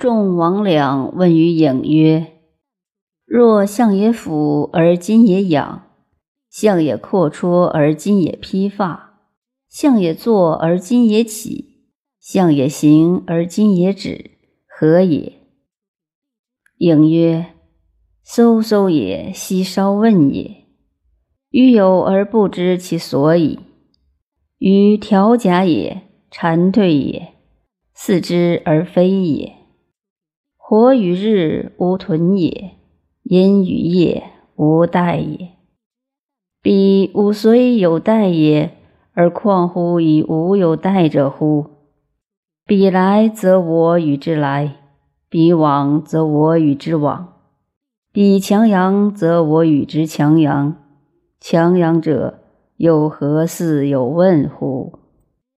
众王两问于颖曰：“若相也俯而今也仰，相也阔绰而今也披发，相也坐而今也起，相也行而今也止，何也？”颖曰：“嗖嗖也，奚稍问也。余有而不知其所以。与调甲也，蝉蜕也，似之而非也。火与日无屯也，阴与夜无待也。彼吾虽有待也，而况乎以无有待者乎？彼来则我与之来。”彼往则我与之往，彼强阳则我与之强阳。强阳者，有何似有问乎？